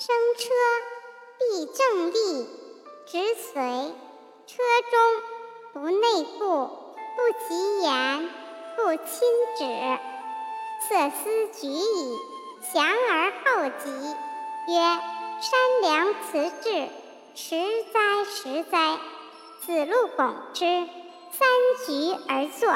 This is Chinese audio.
生车必正立，直随。车中不内部，不及言，不亲止。色思举矣，降而后及。曰：山良辞志，迟哉迟哉！子路拱之，三局而坐。